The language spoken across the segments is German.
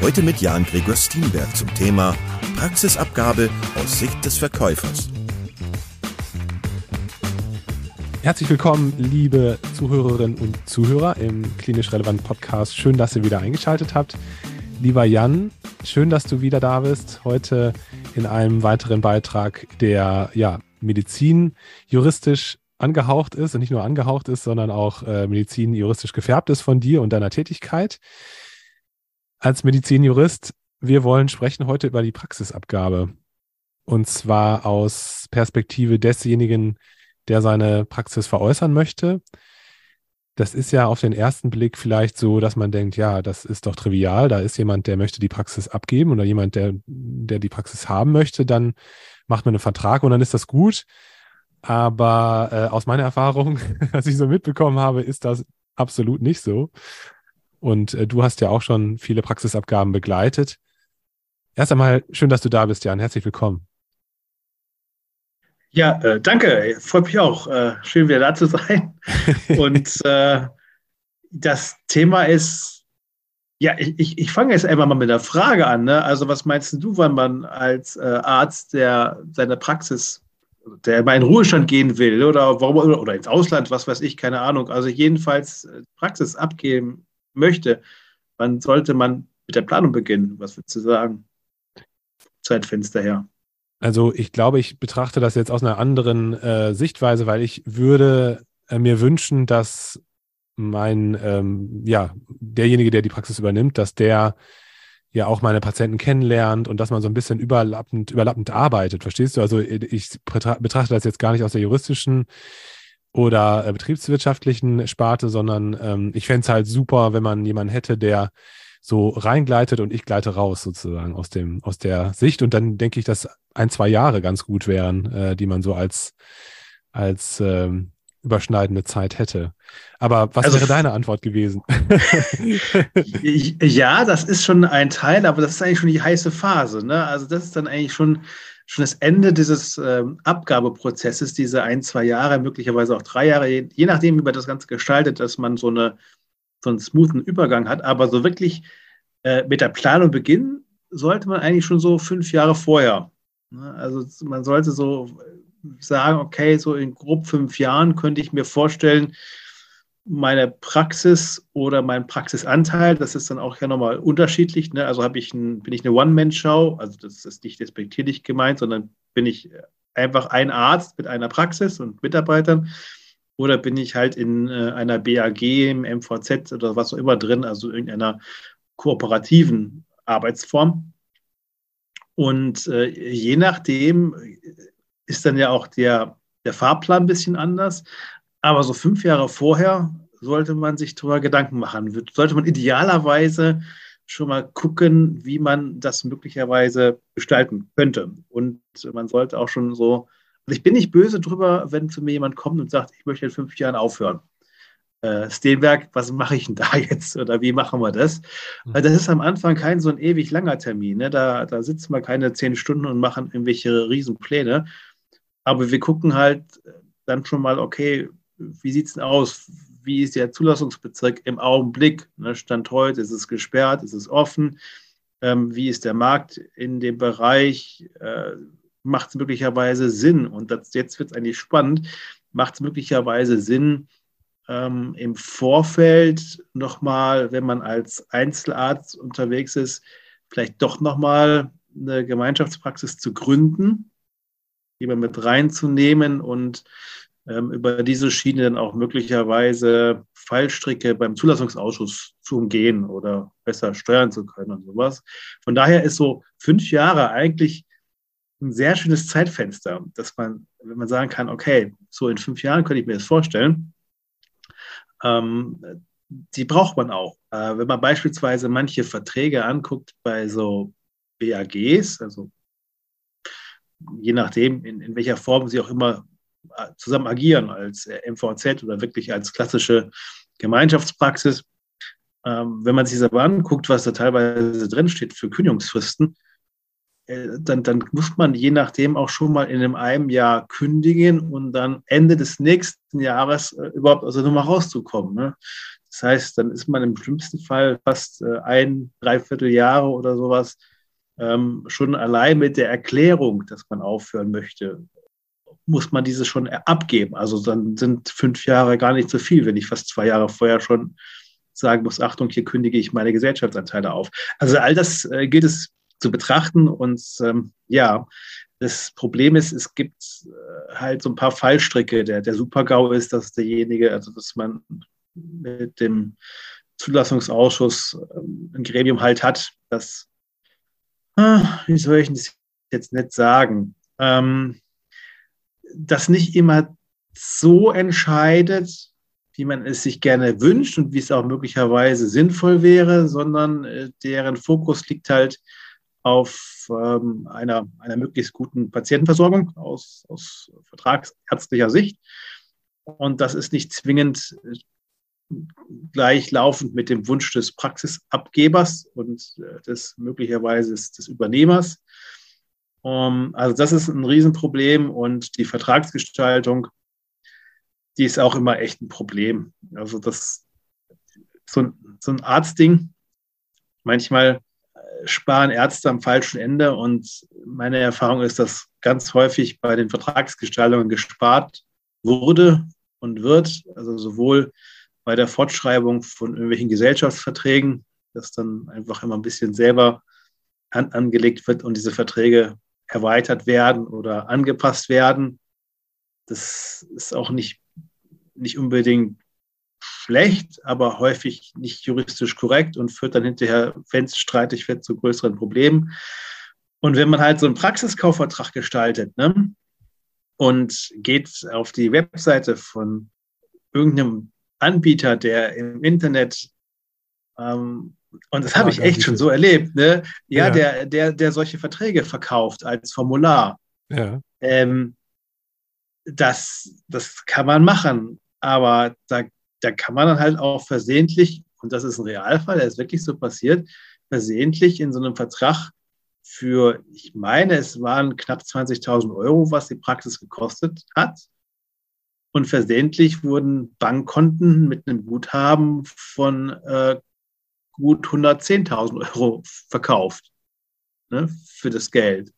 Heute mit Jan Gregor Steenberg zum Thema Praxisabgabe aus Sicht des Verkäufers. Herzlich willkommen, liebe Zuhörerinnen und Zuhörer im klinisch relevanten Podcast. Schön, dass ihr wieder eingeschaltet habt. Lieber Jan, schön, dass du wieder da bist. Heute in einem weiteren Beitrag, der ja Medizin juristisch angehaucht ist und nicht nur angehaucht ist, sondern auch äh, Medizin juristisch gefärbt ist von dir und deiner Tätigkeit. Als Medizinjurist, wir wollen sprechen heute über die Praxisabgabe. Und zwar aus Perspektive desjenigen, der seine Praxis veräußern möchte das ist ja auf den ersten Blick vielleicht so, dass man denkt, ja, das ist doch trivial. Da ist jemand, der möchte die Praxis abgeben oder jemand, der, der die Praxis haben möchte. Dann macht man einen Vertrag und dann ist das gut. Aber äh, aus meiner Erfahrung, was ich so mitbekommen habe, ist das absolut nicht so. Und äh, du hast ja auch schon viele Praxisabgaben begleitet. Erst einmal schön, dass du da bist, Jan. Herzlich willkommen. Ja, äh, danke. Freut mich auch. Äh, schön wieder da zu sein. Und äh, das Thema ist, ja, ich, ich fange jetzt einfach mal mit der Frage an. Ne? Also, was meinst du, wann man als äh, Arzt, der seine Praxis, der mal in Ruhestand gehen will oder, warum, oder ins Ausland, was weiß ich, keine Ahnung, also jedenfalls äh, Praxis abgeben möchte, wann sollte man mit der Planung beginnen? Was würdest du sagen? Zeitfenster her. Also ich glaube, ich betrachte das jetzt aus einer anderen äh, Sichtweise, weil ich würde äh, mir wünschen, dass mein, ähm, ja, derjenige, der die Praxis übernimmt, dass der ja auch meine Patienten kennenlernt und dass man so ein bisschen überlappend, überlappend arbeitet. Verstehst du? Also ich betrachte das jetzt gar nicht aus der juristischen oder äh, betriebswirtschaftlichen Sparte, sondern ähm, ich fände es halt super, wenn man jemanden hätte, der so reingleitet und ich gleite raus sozusagen aus dem aus der Sicht und dann denke ich, dass ein zwei Jahre ganz gut wären, äh, die man so als als ähm, überschneidende Zeit hätte. Aber was also, wäre deine Antwort gewesen? ja, das ist schon ein Teil, aber das ist eigentlich schon die heiße Phase. Ne? Also das ist dann eigentlich schon, schon das Ende dieses ähm, Abgabeprozesses, diese ein, zwei Jahre, möglicherweise auch drei Jahre, je, je nachdem, wie man das Ganze gestaltet, dass man so eine so einen smoothen Übergang hat. Aber so wirklich äh, mit der Planung beginnen sollte man eigentlich schon so fünf Jahre vorher. Ne? Also man sollte so sagen, okay, so in grob fünf Jahren könnte ich mir vorstellen, meine Praxis oder mein Praxisanteil, das ist dann auch ja nochmal unterschiedlich. Ne? Also habe ich ein, bin ich eine One-Man-Show, also das ist nicht despektierlich gemeint, sondern bin ich einfach ein Arzt mit einer Praxis und Mitarbeitern oder bin ich halt in äh, einer BAG, im MVZ oder was auch immer drin, also irgendeiner kooperativen Arbeitsform. Und äh, je nachdem ist dann ja auch der, der Fahrplan ein bisschen anders. Aber so fünf Jahre vorher sollte man sich darüber Gedanken machen. Sollte man idealerweise schon mal gucken, wie man das möglicherweise gestalten könnte. Und man sollte auch schon so und ich bin nicht böse drüber, wenn zu mir jemand kommt und sagt, ich möchte in fünf Jahren aufhören. Äh, Steenberg, was mache ich denn da jetzt oder wie machen wir das? Mhm. Weil das ist am Anfang kein so ein ewig langer Termin. Ne? Da, da sitzen wir keine zehn Stunden und machen irgendwelche Riesenpläne. Aber wir gucken halt dann schon mal, okay, wie sieht es denn aus? Wie ist der Zulassungsbezirk im Augenblick? Ne? Stand heute, ist es gesperrt, ist es offen? Ähm, wie ist der Markt in dem Bereich? Äh, macht es möglicherweise Sinn, und das, jetzt wird es eigentlich spannend, macht es möglicherweise Sinn, ähm, im Vorfeld nochmal, wenn man als Einzelarzt unterwegs ist, vielleicht doch nochmal eine Gemeinschaftspraxis zu gründen, die man mit reinzunehmen und über diese Schiene dann auch möglicherweise Fallstricke beim Zulassungsausschuss zu umgehen oder besser steuern zu können und sowas. Von daher ist so fünf Jahre eigentlich ein sehr schönes Zeitfenster, dass man, wenn man sagen kann, okay, so in fünf Jahren könnte ich mir das vorstellen, ähm, die braucht man auch. Äh, wenn man beispielsweise manche Verträge anguckt bei so BAGs, also je nachdem, in, in welcher Form sie auch immer zusammen agieren, als MVZ oder wirklich als klassische Gemeinschaftspraxis. Ähm, wenn man sich aber anguckt, was da teilweise drinsteht für Kündigungsfristen, äh, dann, dann muss man je nachdem auch schon mal in einem Jahr kündigen und dann Ende des nächsten Jahres äh, überhaupt aus der Nummer rauszukommen. Ne? Das heißt, dann ist man im schlimmsten Fall fast äh, ein, dreiviertel Jahre oder sowas ähm, schon allein mit der Erklärung, dass man aufhören möchte, muss man diese schon abgeben. Also dann sind fünf Jahre gar nicht so viel, wenn ich fast zwei Jahre vorher schon sagen muss, Achtung, hier kündige ich meine Gesellschaftsanteile auf. Also all das äh, gilt es zu betrachten und ähm, ja, das Problem ist, es gibt äh, halt so ein paar Fallstricke. Der, der Super-GAU ist, dass derjenige, also dass man mit dem Zulassungsausschuss ähm, ein Gremium halt hat, das, ah, wie soll ich das jetzt nicht sagen, ähm, das nicht immer so entscheidet, wie man es sich gerne wünscht und wie es auch möglicherweise sinnvoll wäre, sondern äh, deren Fokus liegt halt auf ähm, einer, einer möglichst guten Patientenversorgung aus, aus vertragsärztlicher Sicht. Und das ist nicht zwingend gleichlaufend mit dem Wunsch des Praxisabgebers und äh, des möglicherweise des Übernehmers. Um, also das ist ein Riesenproblem und die Vertragsgestaltung, die ist auch immer echt ein Problem. Also das so ein, so ein Arztding. Manchmal äh, sparen Ärzte am falschen Ende und meine Erfahrung ist, dass ganz häufig bei den Vertragsgestaltungen gespart wurde und wird. Also sowohl bei der Fortschreibung von irgendwelchen Gesellschaftsverträgen, dass dann einfach immer ein bisschen selber an, angelegt wird und diese Verträge erweitert werden oder angepasst werden. Das ist auch nicht, nicht unbedingt schlecht, aber häufig nicht juristisch korrekt und führt dann hinterher, wenn es streitig wird, zu größeren Problemen. Und wenn man halt so einen Praxiskaufvertrag gestaltet ne, und geht auf die Webseite von irgendeinem Anbieter, der im Internet, ähm, und das habe ich echt schon so erlebt, ne? ja, ja, Der, der, der solche Verträge verkauft als Formular. Ja. Ähm, das, das kann man machen, aber da, da kann man dann halt auch versehentlich, und das ist ein Realfall, der ist wirklich so passiert, versehentlich in so einem Vertrag für, ich meine, es waren knapp 20.000 Euro, was die Praxis gekostet hat, und versehentlich wurden Bankkonten mit einem Guthaben von äh, gut 110.000 Euro verkauft ne, für das Geld.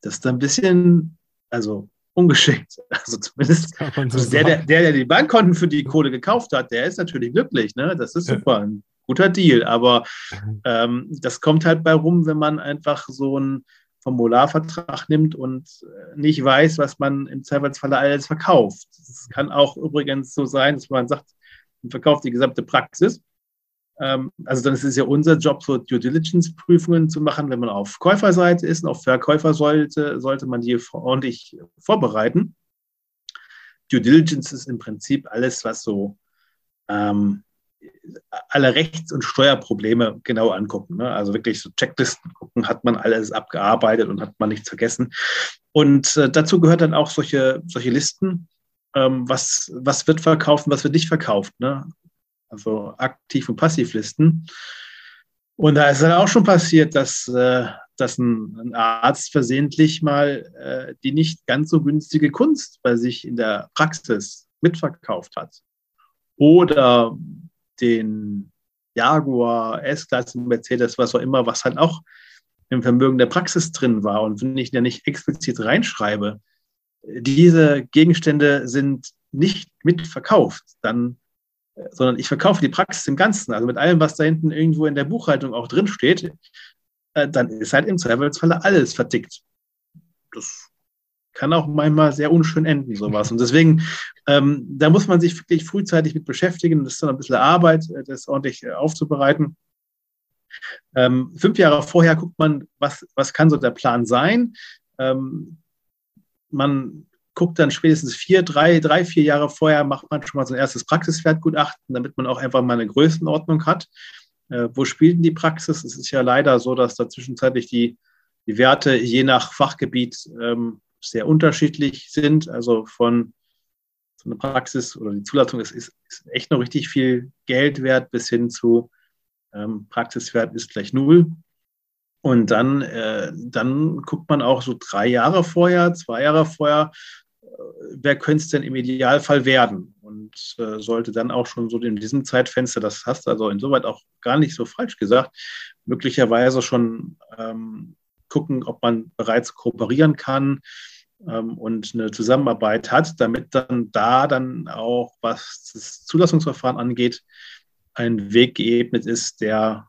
Das ist ein bisschen, also ungeschickt. Also zumindest also der, der, der, der die Bankkonten für die Kohle gekauft hat, der ist natürlich glücklich. Ne? Das ist super, ein guter Deal. Aber mhm. ähm, das kommt halt bei rum, wenn man einfach so ein Formularvertrag nimmt und äh, nicht weiß, was man im Zweifelsfalle alles verkauft. Es kann auch übrigens so sein, dass man sagt, man verkauft die gesamte Praxis. Ähm, also dann ist es ja unser Job, so Due Diligence-Prüfungen zu machen, wenn man auf Käuferseite ist und auf Verkäufer sollte, sollte man die ordentlich vorbereiten. Due Diligence ist im Prinzip alles, was so ähm, alle Rechts- und Steuerprobleme genau angucken. Ne? Also wirklich so Checklisten gucken, hat man alles abgearbeitet und hat man nichts vergessen. Und äh, dazu gehört dann auch solche, solche Listen, ähm, was, was wird verkauft und was wird nicht verkauft. Ne? Also Aktiv- und Passivlisten. Und da ist dann auch schon passiert, dass, äh, dass ein, ein, Arzt versehentlich mal äh, die nicht ganz so günstige Kunst bei sich in der Praxis mitverkauft hat. Oder den Jaguar, S-Klasse, Mercedes, was auch immer, was halt auch im Vermögen der Praxis drin war. Und wenn ich da nicht explizit reinschreibe, diese Gegenstände sind nicht mitverkauft, dann, sondern ich verkaufe die Praxis im Ganzen, also mit allem, was da hinten irgendwo in der Buchhaltung auch drin steht, äh, dann ist halt im Zweifelsfalle alles vertickt. Das kann auch manchmal sehr unschön enden, sowas. Und deswegen, ähm, da muss man sich wirklich frühzeitig mit beschäftigen. Das ist dann ein bisschen Arbeit, äh, das ordentlich äh, aufzubereiten. Ähm, fünf Jahre vorher guckt man, was, was kann so der Plan sein. Ähm, man guckt dann spätestens vier, drei, drei, vier Jahre vorher, macht man schon mal so ein erstes Praxiswertgutachten, damit man auch einfach mal eine Größenordnung hat. Äh, wo spielt denn die Praxis? Es ist ja leider so, dass da zwischenzeitlich die, die Werte je nach Fachgebiet ähm, sehr unterschiedlich sind. Also von so einer Praxis oder die Zulassung ist, ist, ist echt noch richtig viel Geld wert bis hin zu ähm, Praxiswert ist gleich null. Und dann, äh, dann guckt man auch so drei Jahre vorher, zwei Jahre vorher, wer könnte es denn im Idealfall werden? Und äh, sollte dann auch schon so in diesem Zeitfenster, das hast du also insoweit auch gar nicht so falsch gesagt, möglicherweise schon ähm, gucken, ob man bereits kooperieren kann ähm, und eine Zusammenarbeit hat, damit dann da dann auch, was das Zulassungsverfahren angeht, ein Weg geebnet ist, der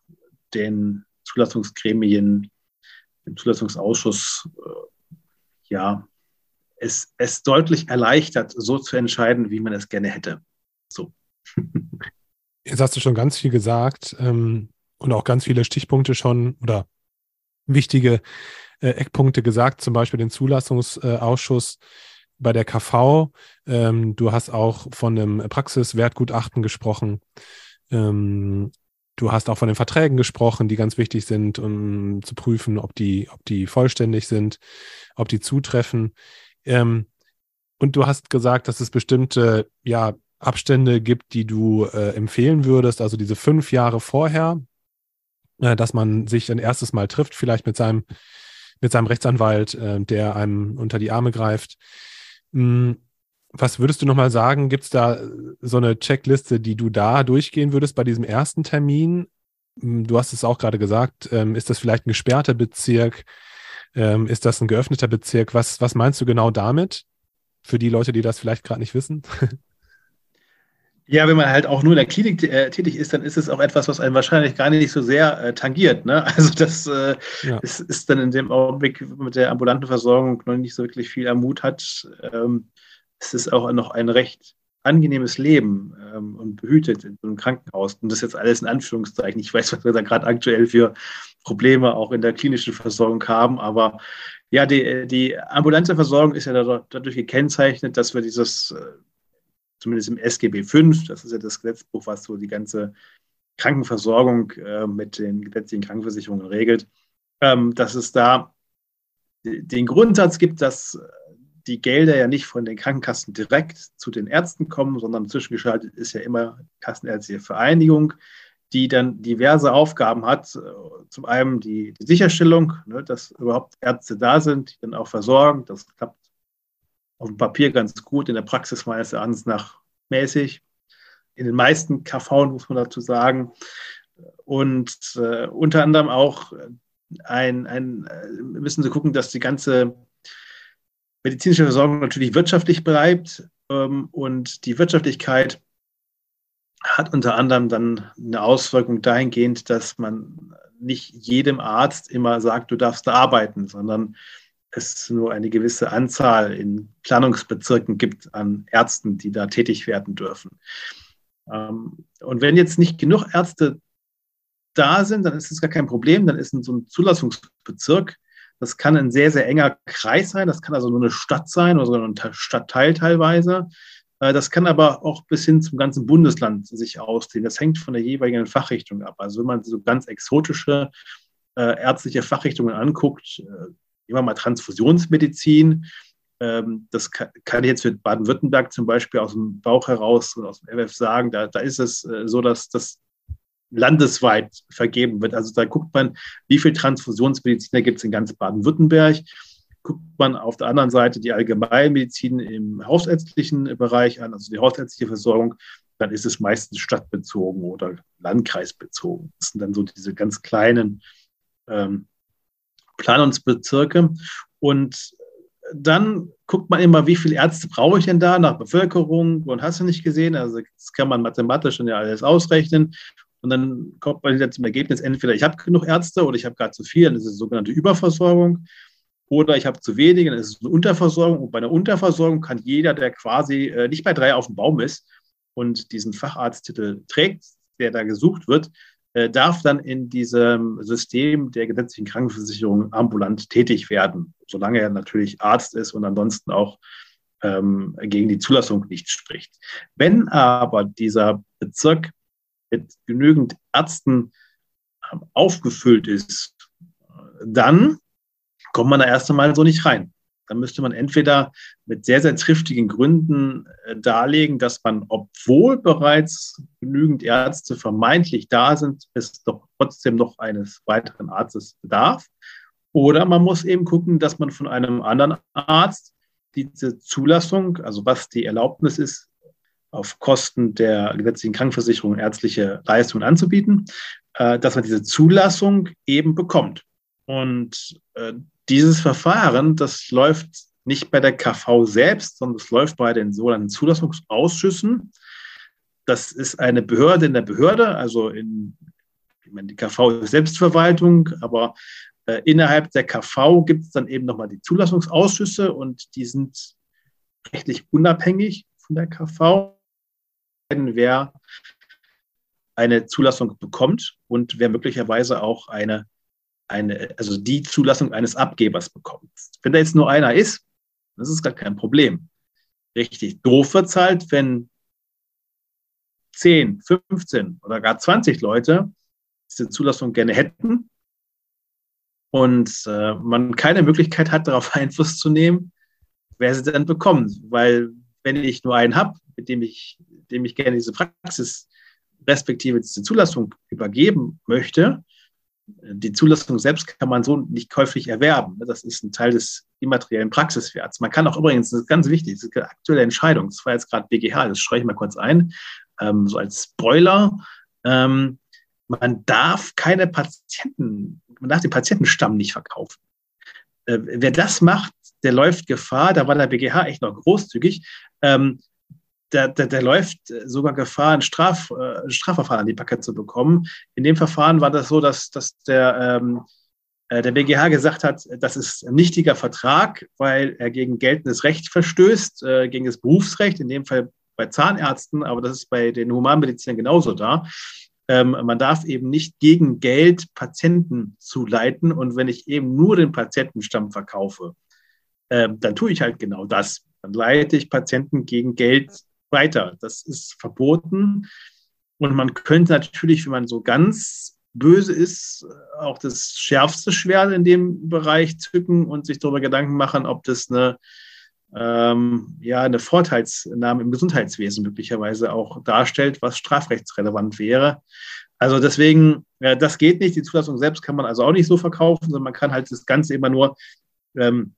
den Zulassungsgremien, dem Zulassungsausschuss, äh, ja, es, es deutlich erleichtert, so zu entscheiden, wie man es gerne hätte. So. Jetzt hast du schon ganz viel gesagt ähm, und auch ganz viele Stichpunkte schon oder wichtige äh, Eckpunkte gesagt, zum Beispiel den Zulassungsausschuss bei der KV. Ähm, du hast auch von einem Praxiswertgutachten gesprochen. Ähm, Du hast auch von den Verträgen gesprochen, die ganz wichtig sind, um zu prüfen, ob die, ob die vollständig sind, ob die zutreffen. Ähm, und du hast gesagt, dass es bestimmte ja, Abstände gibt, die du äh, empfehlen würdest, also diese fünf Jahre vorher, äh, dass man sich ein erstes Mal trifft, vielleicht mit seinem, mit seinem Rechtsanwalt, äh, der einem unter die Arme greift. Mhm was würdest du nochmal sagen? Gibt es da so eine Checkliste, die du da durchgehen würdest bei diesem ersten Termin? Hm, du hast es auch gerade gesagt. Ähm, ist das vielleicht ein gesperrter Bezirk? Ähm, ist das ein geöffneter Bezirk? Was, was meinst du genau damit? Für die Leute, die das vielleicht gerade nicht wissen? Ja, wenn man halt auch nur in der Klinik äh, tätig ist, dann ist es auch etwas, was einen wahrscheinlich gar nicht so sehr äh, tangiert. Ne? Also das äh, ja. ist, ist, dann in dem Augenblick mit der ambulanten Versorgung noch nicht so wirklich viel am Mut hat. Ähm, es ist auch noch ein recht angenehmes Leben ähm, und behütet in so einem Krankenhaus. Und das ist jetzt alles in Anführungszeichen. Ich weiß, was wir da gerade aktuell für Probleme auch in der klinischen Versorgung haben, aber ja, die, die ambulante Versorgung ist ja dadurch gekennzeichnet, dass wir dieses, äh, zumindest im SGB V, das ist ja das Gesetzbuch, was so die ganze Krankenversorgung äh, mit den gesetzlichen Krankenversicherungen regelt, ähm, dass es da den Grundsatz gibt, dass die Gelder ja nicht von den Krankenkassen direkt zu den Ärzten kommen, sondern zwischengeschaltet ist ja immer Kassenärztliche Vereinigung, die dann diverse Aufgaben hat. Zum einen die, die Sicherstellung, ne, dass überhaupt Ärzte da sind, die dann auch versorgen. Das klappt auf dem Papier ganz gut, in der Praxis meines Erachtens nach mäßig. In den meisten KV muss man dazu sagen. Und äh, unter anderem auch ein, ein, äh, müssen Sie gucken, dass die ganze medizinische Versorgung natürlich wirtschaftlich bleibt ähm, und die Wirtschaftlichkeit hat unter anderem dann eine Auswirkung dahingehend, dass man nicht jedem Arzt immer sagt, du darfst da arbeiten, sondern es nur eine gewisse Anzahl in Planungsbezirken gibt an Ärzten, die da tätig werden dürfen. Ähm, und wenn jetzt nicht genug Ärzte da sind, dann ist es gar kein Problem, dann ist in so ein Zulassungsbezirk das kann ein sehr, sehr enger Kreis sein. Das kann also nur eine Stadt sein oder so ein Stadtteil teilweise. Äh, das kann aber auch bis hin zum ganzen Bundesland sich ausdehnen. Das hängt von der jeweiligen Fachrichtung ab. Also wenn man so ganz exotische äh, ärztliche Fachrichtungen anguckt, äh, nehmen wir mal Transfusionsmedizin, ähm, das kann, kann, ich jetzt für Baden-Württemberg zum Beispiel aus dem Bauch heraus und aus dem MF sagen. Da, da ist es äh, so, dass das landesweit vergeben wird. Also da guckt man, wie viele Transfusionsmediziner gibt es in ganz Baden-Württemberg. Guckt man auf der anderen Seite die Allgemeinmedizin im hausärztlichen Bereich an, also die hausärztliche Versorgung, dann ist es meistens stadtbezogen oder landkreisbezogen. Das sind dann so diese ganz kleinen ähm, Planungsbezirke. Und dann guckt man immer, wie viele Ärzte brauche ich denn da nach Bevölkerung und hast du nicht gesehen. Also das kann man mathematisch schon ja alles ausrechnen. Und dann kommt man wieder zum Ergebnis, entweder ich habe genug Ärzte oder ich habe gar zu viel, dann ist es sogenannte Überversorgung. Oder ich habe zu wenig, dann ist es eine Unterversorgung. Und bei einer Unterversorgung kann jeder, der quasi äh, nicht bei drei auf dem Baum ist und diesen Facharzttitel trägt, der da gesucht wird, äh, darf dann in diesem System der gesetzlichen Krankenversicherung ambulant tätig werden, solange er natürlich Arzt ist und ansonsten auch ähm, gegen die Zulassung nichts spricht. Wenn aber dieser Bezirk mit genügend Ärzten ähm, aufgefüllt ist, dann kommt man da erst einmal so nicht rein. Dann müsste man entweder mit sehr, sehr triftigen Gründen äh, darlegen, dass man, obwohl bereits genügend Ärzte vermeintlich da sind, es doch trotzdem noch eines weiteren Arztes bedarf. Oder man muss eben gucken, dass man von einem anderen Arzt diese Zulassung, also was die Erlaubnis ist, auf Kosten der gesetzlichen Krankenversicherung ärztliche Leistungen anzubieten, äh, dass man diese Zulassung eben bekommt. Und äh, dieses Verfahren, das läuft nicht bei der KV selbst, sondern es läuft bei den sogenannten Zulassungsausschüssen. Das ist eine Behörde in der Behörde, also in ich meine, die KV ist Selbstverwaltung, aber äh, innerhalb der KV gibt es dann eben nochmal die Zulassungsausschüsse und die sind rechtlich unabhängig von der KV, wer eine Zulassung bekommt und wer möglicherweise auch eine eine, also die Zulassung eines Abgebers bekommt. Wenn da jetzt nur einer ist, das ist gar kein Problem. Richtig doof wird halt, wenn 10, 15 oder gar 20 Leute diese Zulassung gerne hätten und äh, man keine Möglichkeit hat, darauf Einfluss zu nehmen, wer sie dann bekommt. Weil wenn ich nur einen habe, mit dem ich, dem ich gerne diese Praxis respektive diese Zulassung übergeben möchte, die Zulassung selbst kann man so nicht käuflich erwerben. Das ist ein Teil des immateriellen Praxiswerts. Man kann auch übrigens, das ist ganz wichtig, das ist eine aktuelle Entscheidung, das war jetzt gerade BGH, das schreibe ich mal kurz ein, ähm, so als Spoiler. Ähm, man darf keine Patienten, man darf den Patientenstamm nicht verkaufen. Äh, wer das macht, der läuft Gefahr, da war der BGH echt noch großzügig, ähm, der, der, der läuft sogar Gefahr, ein, Straf, äh, Strafverfahren an die Paket zu bekommen. In dem Verfahren war das so, dass, dass der, ähm, äh, der BGH gesagt hat, das ist ein nichtiger Vertrag, weil er gegen geltendes Recht verstößt, äh, gegen das Berufsrecht, in dem Fall bei Zahnärzten, aber das ist bei den Humanmedizinern genauso da. Ähm, man darf eben nicht gegen Geld Patienten zuleiten und wenn ich eben nur den Patientenstamm verkaufe, äh, dann tue ich halt genau das. Dann leite ich Patienten gegen Geld weiter. Das ist verboten. Und man könnte natürlich, wenn man so ganz böse ist, auch das schärfste Schwert in dem Bereich zücken und sich darüber Gedanken machen, ob das eine, ähm, ja, eine Vorteilsnahme im Gesundheitswesen möglicherweise auch darstellt, was strafrechtsrelevant wäre. Also deswegen, äh, das geht nicht. Die Zulassung selbst kann man also auch nicht so verkaufen, sondern man kann halt das Ganze immer nur ähm,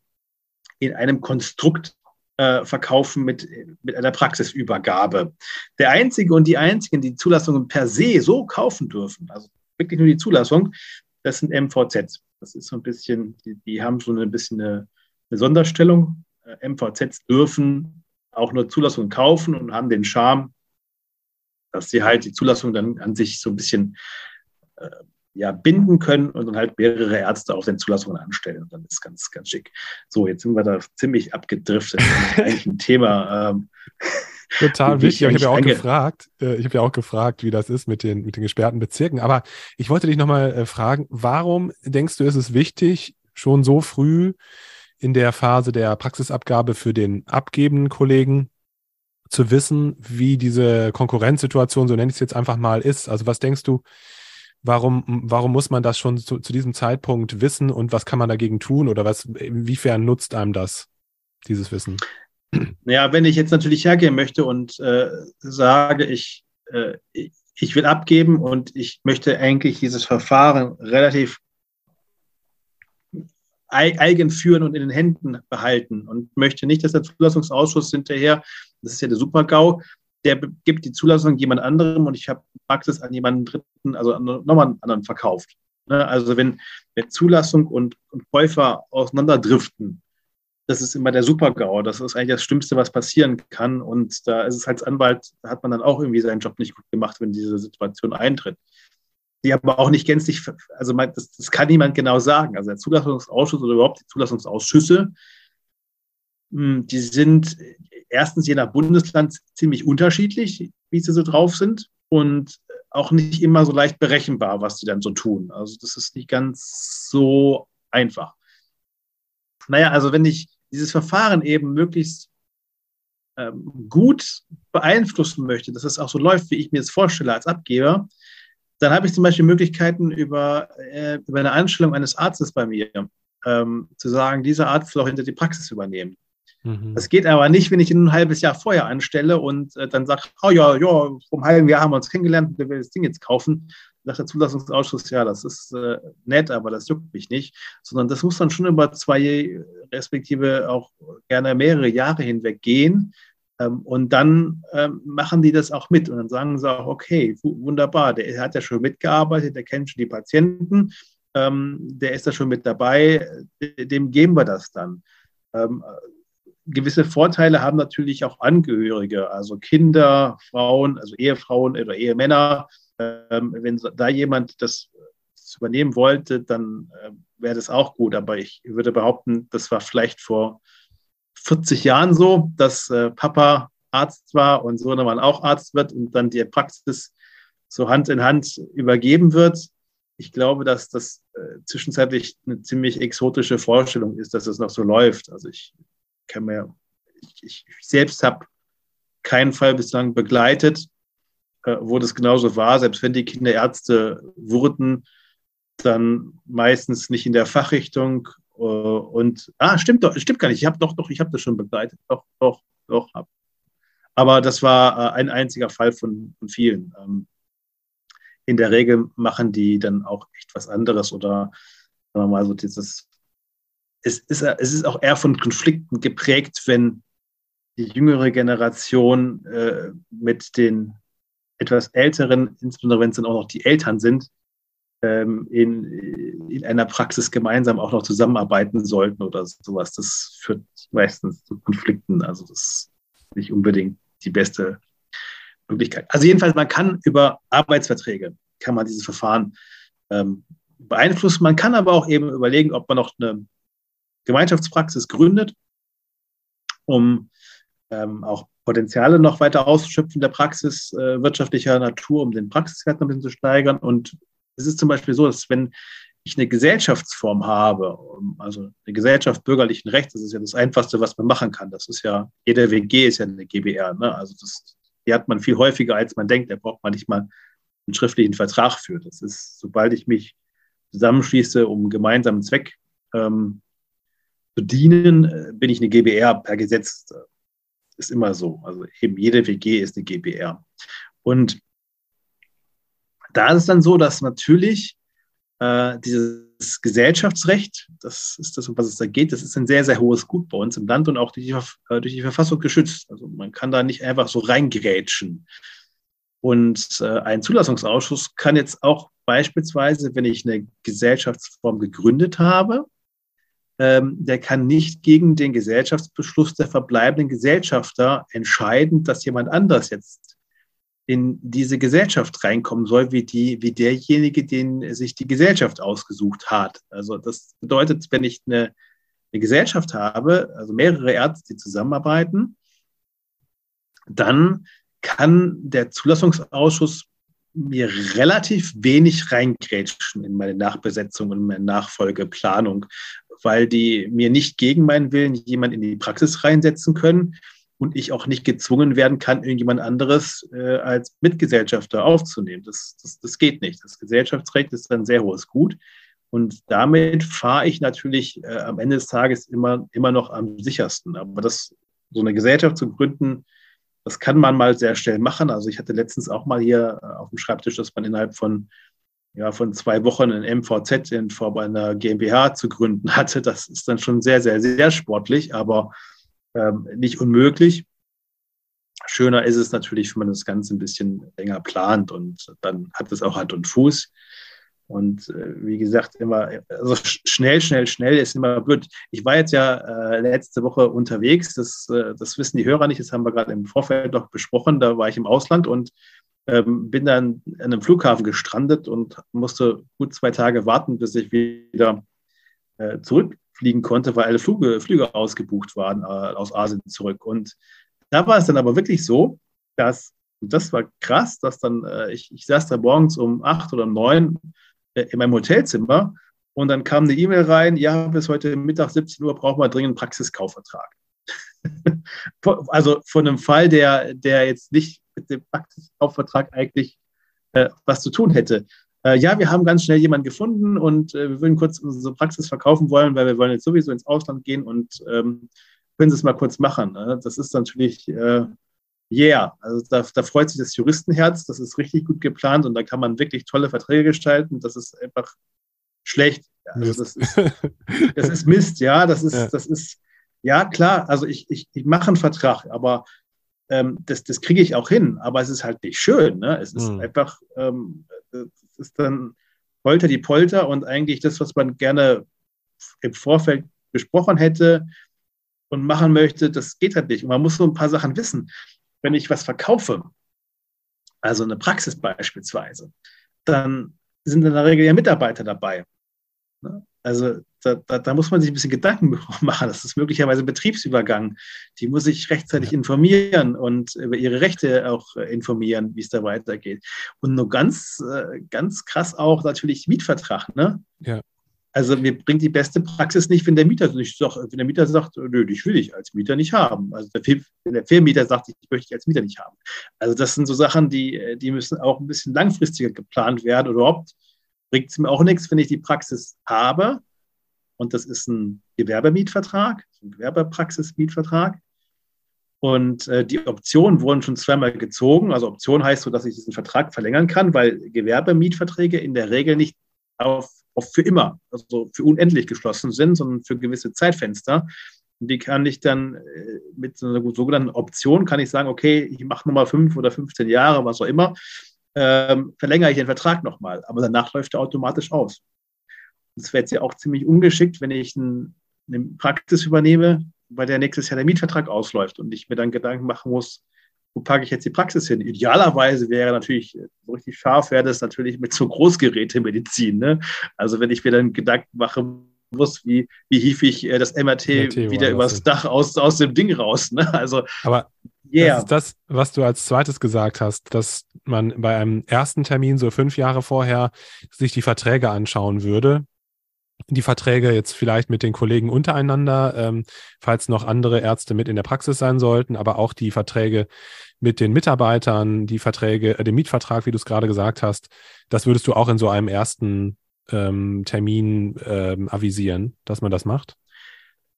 in einem Konstrukt äh, verkaufen mit, mit einer Praxisübergabe. Der Einzige und die Einzigen, die Zulassungen per se so kaufen dürfen, also wirklich nur die Zulassung, das sind MVZs. Das ist so ein bisschen, die, die haben so ein bisschen eine, eine Sonderstellung. Äh, MVZs dürfen auch nur Zulassungen kaufen und haben den Charme, dass sie halt die Zulassung dann an sich so ein bisschen äh, ja, binden können und dann halt mehrere Ärzte auf den Zulassungen anstellen. Und dann ist ganz, ganz schick. So, jetzt sind wir da ziemlich abgedriftet. Eigentlich ein Thema. Ähm, Total wichtig. Ich habe ja auch gefragt, äh, ich habe ja auch gefragt, wie das ist mit den, mit den gesperrten Bezirken. Aber ich wollte dich nochmal äh, fragen, warum denkst du, ist es wichtig, schon so früh in der Phase der Praxisabgabe für den abgebenden Kollegen zu wissen, wie diese Konkurrenzsituation, so nenne ich es jetzt einfach mal, ist? Also was denkst du, Warum, warum muss man das schon zu, zu, diesem Zeitpunkt wissen und was kann man dagegen tun oder was, inwiefern nutzt einem das, dieses Wissen? Ja, wenn ich jetzt natürlich hergehen möchte und äh, sage, ich, äh, ich will abgeben und ich möchte eigentlich dieses Verfahren relativ eigen führen und in den Händen behalten und möchte nicht, dass der Zulassungsausschuss hinterher, das ist ja der Super-GAU, der gibt die Zulassung jemand anderem und ich habe Praxis an jemanden Dritten, also nochmal einen anderen verkauft. Ne? Also wenn, wenn Zulassung und, und Käufer auseinanderdriften, das ist immer der Super-GAU. Das ist eigentlich das Schlimmste, was passieren kann. Und da ist es als Anwalt, hat man dann auch irgendwie seinen Job nicht gut gemacht, wenn diese Situation eintritt. Die aber auch nicht gänzlich, also das, das kann niemand genau sagen. Also der Zulassungsausschuss oder überhaupt die Zulassungsausschüsse, hm, die sind erstens je nach Bundesland ziemlich unterschiedlich, wie sie so drauf sind und auch nicht immer so leicht berechenbar, was sie dann so tun. Also das ist nicht ganz so einfach. Naja, also wenn ich dieses Verfahren eben möglichst ähm, gut beeinflussen möchte, dass es auch so läuft, wie ich mir es vorstelle als Abgeber, dann habe ich zum Beispiel Möglichkeiten über, äh, über eine Anstellung eines Arztes bei mir ähm, zu sagen, dieser Arzt soll auch hinter die Praxis übernehmen. Mhm. Das geht aber nicht, wenn ich ihn ein halbes Jahr vorher anstelle und äh, dann sage, oh ja, ja, einem halben Jahr haben wir uns kennengelernt, der will das Ding jetzt kaufen. Sagt der Zulassungsausschuss, ja, das ist äh, nett, aber das juckt mich nicht. Sondern das muss dann schon über zwei, respektive auch gerne mehrere Jahre hinweg gehen. Ähm, und dann ähm, machen die das auch mit und dann sagen sie auch, okay, wunderbar, der hat ja schon mitgearbeitet, der kennt schon die Patienten, ähm, der ist da schon mit dabei, dem geben wir das dann. Ähm, gewisse Vorteile haben natürlich auch Angehörige, also Kinder, Frauen, also Ehefrauen oder Ehemänner. Ähm, wenn da jemand das, das übernehmen wollte, dann äh, wäre das auch gut. Aber ich würde behaupten, das war vielleicht vor 40 Jahren so, dass äh, Papa Arzt war und Sohnemann auch Arzt wird und dann die Praxis so Hand in Hand übergeben wird. Ich glaube, dass das äh, zwischenzeitlich eine ziemlich exotische Vorstellung ist, dass es noch so läuft. Also ich kann mir, ich, ich selbst habe keinen Fall bislang begleitet, äh, wo das genauso war. Selbst wenn die Kinder Ärzte wurden, dann meistens nicht in der Fachrichtung. Äh, und ah, stimmt doch, stimmt gar nicht. Ich habe doch, doch, ich habe das schon begleitet. Doch, doch, doch. Hab. Aber das war äh, ein einziger Fall von, von vielen. Ähm, in der Regel machen die dann auch echt was anderes oder sagen wir mal so dieses es ist, es ist auch eher von Konflikten geprägt, wenn die jüngere Generation äh, mit den etwas älteren, insbesondere wenn es dann auch noch die Eltern sind, ähm, in, in einer Praxis gemeinsam auch noch zusammenarbeiten sollten oder sowas. Das führt meistens zu Konflikten. Also das ist nicht unbedingt die beste Möglichkeit. Also jedenfalls, man kann über Arbeitsverträge, kann man dieses Verfahren ähm, beeinflussen. Man kann aber auch eben überlegen, ob man noch eine Gemeinschaftspraxis gründet, um ähm, auch Potenziale noch weiter auszuschöpfen der Praxis äh, wirtschaftlicher Natur, um den Praxiswert noch ein bisschen zu steigern. Und es ist zum Beispiel so, dass wenn ich eine Gesellschaftsform habe, also eine Gesellschaft bürgerlichen Rechts, das ist ja das Einfachste, was man machen kann. Das ist ja, jeder WG ist ja eine GBR. Ne? Also das, die hat man viel häufiger, als man denkt. Da braucht man nicht mal einen schriftlichen Vertrag für. Das ist, sobald ich mich zusammenschließe, um einen gemeinsamen Zweck ähm, bedienen, äh, bin ich eine GBR per Gesetz. Äh, ist immer so. Also eben jede WG ist eine GBR. Und da ist es dann so, dass natürlich äh, dieses Gesellschaftsrecht, das ist das, um was es da geht, das ist ein sehr, sehr hohes Gut bei uns im Land und auch durch die, äh, durch die Verfassung geschützt. Also man kann da nicht einfach so reingrätschen. Und äh, ein Zulassungsausschuss kann jetzt auch beispielsweise, wenn ich eine Gesellschaftsform gegründet habe, ähm, der kann nicht gegen den Gesellschaftsbeschluss der verbleibenden Gesellschafter entscheiden, dass jemand anders jetzt in diese Gesellschaft reinkommen soll, wie, die, wie derjenige, den sich die Gesellschaft ausgesucht hat. Also das bedeutet, wenn ich eine, eine Gesellschaft habe, also mehrere Ärzte, die zusammenarbeiten, dann kann der Zulassungsausschuss mir relativ wenig reingrätschen in meine Nachbesetzung und meine Nachfolgeplanung, weil die mir nicht gegen meinen Willen jemand in die Praxis reinsetzen können und ich auch nicht gezwungen werden kann, irgendjemand anderes äh, als Mitgesellschafter aufzunehmen. Das, das, das geht nicht. Das Gesellschaftsrecht ist ein sehr hohes Gut. Und damit fahre ich natürlich äh, am Ende des Tages immer, immer noch am sichersten. Aber das, so eine Gesellschaft zu gründen, das kann man mal sehr schnell machen. Also ich hatte letztens auch mal hier äh, auf dem Schreibtisch, dass man innerhalb von ja, von zwei Wochen ein MVZ in Form einer GmbH zu gründen hatte. Das ist dann schon sehr, sehr, sehr sportlich, aber ähm, nicht unmöglich. Schöner ist es natürlich, wenn man das Ganze ein bisschen länger plant und dann hat es auch Hand und Fuß. Und äh, wie gesagt, immer, also schnell, schnell, schnell ist immer blöd. Ich war jetzt ja äh, letzte Woche unterwegs, das, äh, das wissen die Hörer nicht, das haben wir gerade im Vorfeld noch besprochen. Da war ich im Ausland und ähm, bin dann an einem Flughafen gestrandet und musste gut zwei Tage warten, bis ich wieder äh, zurückfliegen konnte, weil alle Flüge, Flüge ausgebucht waren äh, aus Asien zurück. Und da war es dann aber wirklich so, dass, und das war krass, dass dann, äh, ich, ich saß da morgens um acht oder neun in meinem Hotelzimmer und dann kam eine E-Mail rein, ja, bis heute Mittag 17 Uhr brauchen wir dringend einen Praxiskaufvertrag. also von einem Fall, der, der jetzt nicht mit dem Praxiskaufvertrag eigentlich äh, was zu tun hätte. Äh, ja, wir haben ganz schnell jemanden gefunden und äh, wir würden kurz unsere Praxis verkaufen wollen, weil wir wollen jetzt sowieso ins Ausland gehen und ähm, können Sie es mal kurz machen. Ne? Das ist natürlich, äh, yeah, also da, da, freut sich das Juristenherz, das ist richtig gut geplant und da kann man wirklich tolle Verträge gestalten. Das ist einfach schlecht. Also das, ist, das ist Mist, ja, das ist, ja. das ist, ja klar, also ich, ich, ich mache einen Vertrag, aber ähm, das, das kriege ich auch hin, aber es ist halt nicht schön. Ne? Es ist mhm. einfach, ähm, es ist dann Polter die Polter und eigentlich das, was man gerne im Vorfeld besprochen hätte und machen möchte, das geht halt nicht. Und man muss so ein paar Sachen wissen. Wenn ich was verkaufe, also eine Praxis beispielsweise, dann sind in der Regel ja Mitarbeiter dabei. Ne? Also da, da, da, muss man sich ein bisschen Gedanken machen. Das ist möglicherweise Betriebsübergang. Die muss sich rechtzeitig informieren und über ihre Rechte auch informieren, wie es da weitergeht. Und nur ganz, äh, ganz krass auch natürlich Mietvertrag. Ne? Ja. Also mir bringt die beste Praxis nicht, wenn der Mieter nicht sagt, wenn der Mieter sagt, nö, dich will ich als Mieter nicht haben. Also der, der Firmenmieter sagt, ich möchte dich als Mieter nicht haben. Also das sind so Sachen, die, die müssen auch ein bisschen langfristiger geplant werden. Oder überhaupt bringt es mir auch nichts, wenn ich die Praxis habe und das ist ein Gewerbemietvertrag, ein Gewerbepraxismietvertrag. Und äh, die Optionen wurden schon zweimal gezogen. Also Option heißt so, dass ich diesen Vertrag verlängern kann, weil Gewerbemietverträge in der Regel nicht auf, auf für immer, also für unendlich geschlossen sind, sondern für gewisse Zeitfenster. Und die kann ich dann äh, mit so einer sogenannten Option, kann ich sagen, okay, ich mache nochmal fünf oder 15 Jahre, was auch immer, ähm, verlängere ich den Vertrag nochmal. Aber danach läuft er automatisch aus. Das wäre jetzt ja auch ziemlich ungeschickt, wenn ich ein, eine Praxis übernehme, bei der nächstes Jahr der Mietvertrag ausläuft und ich mir dann Gedanken machen muss, wo packe ich jetzt die Praxis hin? Idealerweise wäre natürlich, so richtig scharf wäre das natürlich mit so Großgerätemedizin. Ne? Also wenn ich mir dann Gedanken mache muss, wie, wie hief ich äh, das MRT, MRT wieder übers Dach aus, aus dem Ding raus. Ne? Also, Aber yeah. das ist das, was du als zweites gesagt hast, dass man bei einem ersten Termin so fünf Jahre vorher sich die Verträge anschauen würde die Verträge jetzt vielleicht mit den Kollegen untereinander, ähm, falls noch andere Ärzte mit in der Praxis sein sollten, aber auch die Verträge mit den Mitarbeitern, die Verträge, äh, den Mietvertrag, wie du es gerade gesagt hast, das würdest du auch in so einem ersten ähm, Termin ähm, avisieren, dass man das macht?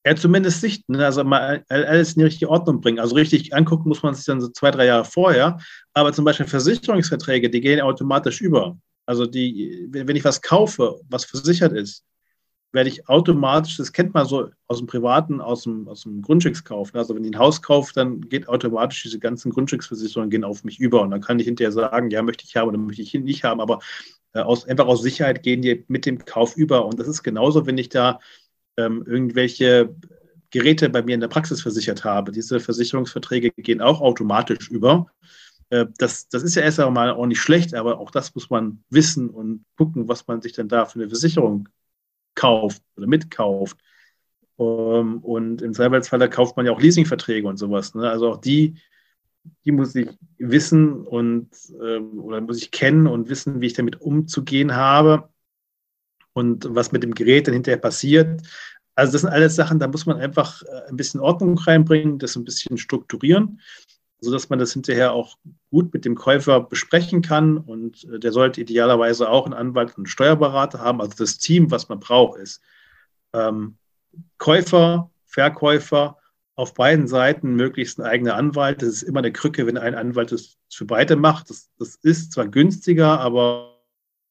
Ja, zumindest sichten, ne? also mal alles in die richtige Ordnung bringen. Also richtig angucken muss man sich dann so zwei, drei Jahre vorher. Aber zum Beispiel Versicherungsverträge, die gehen automatisch über. Also die, wenn ich was kaufe, was versichert ist, werde ich automatisch, das kennt man so aus dem Privaten, aus dem, aus dem Grundstückskauf. Ne? Also wenn ich ein Haus kaufe, dann geht automatisch diese ganzen Grundstücksversicherungen gehen auf mich über. Und dann kann ich hinterher sagen, ja, möchte ich haben oder möchte ich nicht haben. Aber äh, aus, einfach aus Sicherheit gehen die mit dem Kauf über. Und das ist genauso, wenn ich da ähm, irgendwelche Geräte bei mir in der Praxis versichert habe. Diese Versicherungsverträge gehen auch automatisch über. Äh, das, das ist ja erst einmal auch nicht schlecht, aber auch das muss man wissen und gucken, was man sich dann da für eine Versicherung kauft oder mitkauft. Um, ähm, und im Zweifelsfall kauft man ja auch Leasingverträge und sowas. Ne? Also auch die, die muss ich wissen und ähm, oder muss ich kennen und wissen, wie ich damit umzugehen habe und was mit dem Gerät dann hinterher passiert. Also das sind alles Sachen, da muss man einfach äh, ein bisschen Ordnung reinbringen, das ein bisschen strukturieren sodass man das hinterher auch gut mit dem Käufer besprechen kann. Und äh, der sollte idealerweise auch einen Anwalt und einen Steuerberater haben. Also das Team, was man braucht, ist ähm, Käufer, Verkäufer, auf beiden Seiten möglichst ein eigener Anwalt. Das ist immer eine Krücke, wenn ein Anwalt das für beide macht. Das, das ist zwar günstiger, aber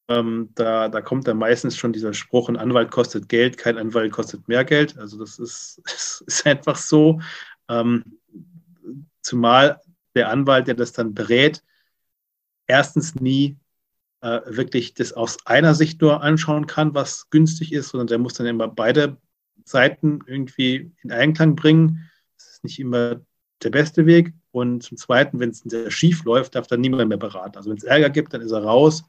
ähm, da, da kommt dann meistens schon dieser Spruch, ein Anwalt kostet Geld, kein Anwalt kostet mehr Geld. Also das ist, das ist einfach so. Ähm, Zumal der Anwalt, der das dann berät, erstens nie äh, wirklich das aus einer Sicht nur anschauen kann, was günstig ist, sondern der muss dann immer beide Seiten irgendwie in Einklang bringen. Das ist nicht immer der beste Weg. Und zum Zweiten, wenn es schief läuft, darf dann niemand mehr beraten. Also wenn es Ärger gibt, dann ist er raus.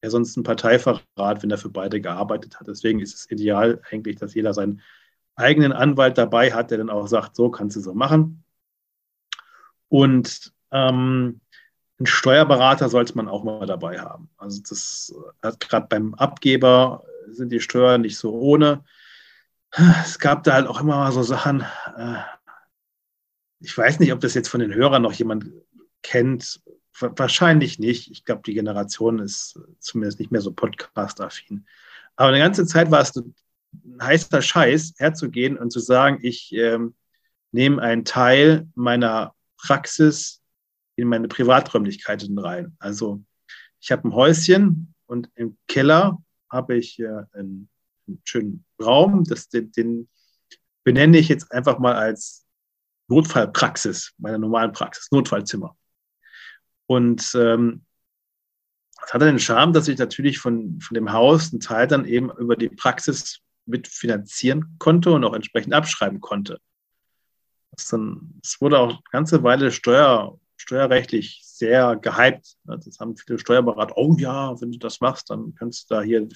Er sonst ein Parteifachrat, wenn er für beide gearbeitet hat. Deswegen ist es ideal eigentlich, dass jeder seinen eigenen Anwalt dabei hat, der dann auch sagt, so kannst du so machen. Und ähm, einen Steuerberater sollte man auch mal dabei haben. Also das hat gerade beim Abgeber sind die Steuern nicht so ohne. Es gab da halt auch immer mal so Sachen, äh, ich weiß nicht, ob das jetzt von den Hörern noch jemand kennt. Wahrscheinlich nicht. Ich glaube, die Generation ist zumindest nicht mehr so podcast-affin. Aber eine ganze Zeit war es ein heißer Scheiß, herzugehen und zu sagen, ich ähm, nehme einen Teil meiner Praxis in meine Privaträumlichkeiten rein. Also ich habe ein Häuschen und im Keller habe ich äh, einen, einen, schönen Raum. Das, den, den benenne ich jetzt einfach mal als Notfallpraxis, meiner normalen Praxis, Notfallzimmer. Und ähm, das hatte den Charme, dass ich natürlich von, von dem Haus einen Teil dann eben über die Praxis mitfinanzieren konnte und auch entsprechend abschreiben konnte. Dann, das wurde auch eine ganze Weile Steuer, steuerrechtlich sehr gehypt. Das haben viele Steuerberater, oh ja, wenn du das machst, dann kannst du da hier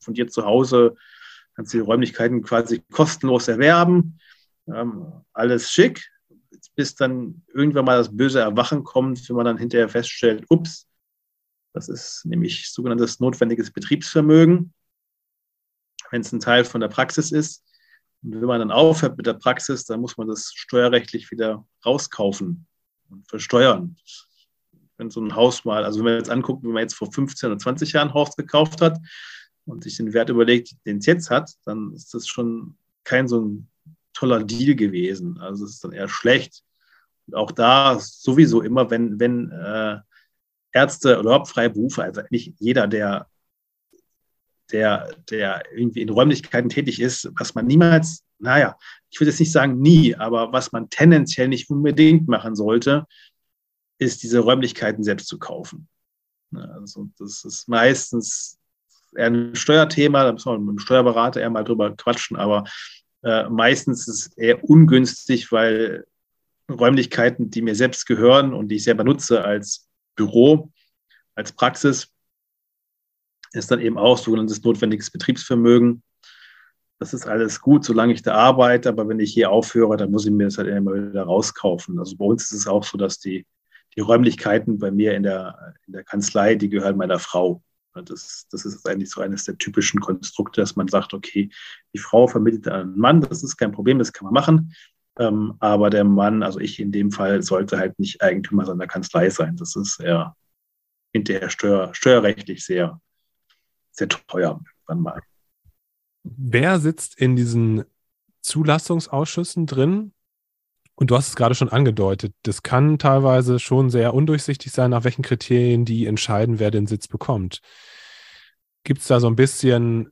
von dir zu Hause, kannst die Räumlichkeiten quasi kostenlos erwerben. Ähm, alles schick, bis dann irgendwann mal das böse Erwachen kommt, wenn man dann hinterher feststellt, ups, das ist nämlich sogenanntes notwendiges Betriebsvermögen, wenn es ein Teil von der Praxis ist. Und wenn man dann aufhört mit der Praxis, dann muss man das steuerrechtlich wieder rauskaufen und versteuern. Wenn so ein Haus mal, also wenn man jetzt anguckt, wenn man jetzt vor 15 oder 20 Jahren ein Haus gekauft hat und sich den Wert überlegt, den es jetzt hat, dann ist das schon kein so ein toller Deal gewesen. Also es ist dann eher schlecht. Und auch da sowieso immer, wenn, wenn äh, Ärzte oder überhaupt freie Berufe, also nicht jeder, der, der, der irgendwie in Räumlichkeiten tätig ist, was man niemals, naja, ich würde jetzt nicht sagen nie, aber was man tendenziell nicht unbedingt machen sollte, ist diese Räumlichkeiten selbst zu kaufen. Also das ist meistens eher ein Steuerthema, da müssen wir mit dem Steuerberater eher mal drüber quatschen, aber äh, meistens ist es eher ungünstig, weil Räumlichkeiten, die mir selbst gehören und die ich selber nutze als Büro, als Praxis, ist dann eben auch sogenanntes notwendiges Betriebsvermögen. Das ist alles gut, solange ich da arbeite, aber wenn ich hier aufhöre, dann muss ich mir das halt immer wieder rauskaufen. Also bei uns ist es auch so, dass die, die Räumlichkeiten bei mir in der, in der Kanzlei, die gehören meiner Frau. Das, das ist eigentlich so eines der typischen Konstrukte, dass man sagt, okay, die Frau vermittelt einen Mann, das ist kein Problem, das kann man machen. Ähm, aber der Mann, also ich in dem Fall, sollte halt nicht Eigentümer seiner Kanzlei sein. Das ist eher hinterher steuer, steuerrechtlich sehr, sehr teuer irgendwann mal. Wer sitzt in diesen Zulassungsausschüssen drin? Und du hast es gerade schon angedeutet, das kann teilweise schon sehr undurchsichtig sein, nach welchen Kriterien die entscheiden, wer den Sitz bekommt. Gibt es da so ein bisschen,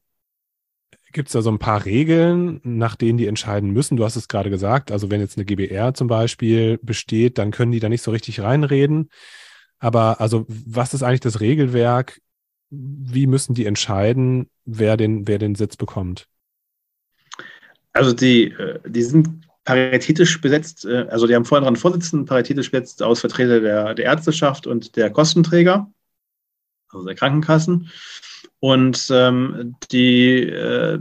gibt es da so ein paar Regeln, nach denen die entscheiden müssen? Du hast es gerade gesagt, also wenn jetzt eine GBR zum Beispiel besteht, dann können die da nicht so richtig reinreden. Aber also, was ist eigentlich das Regelwerk? Wie müssen die entscheiden, wer den, wer den Sitz bekommt? Also die, äh, die sind paritätisch besetzt, äh, also die haben vorhin dran Vorsitzenden paritätisch besetzt aus Vertreter der, der Ärzteschaft und der Kostenträger, also der Krankenkassen. Und ähm, die, äh,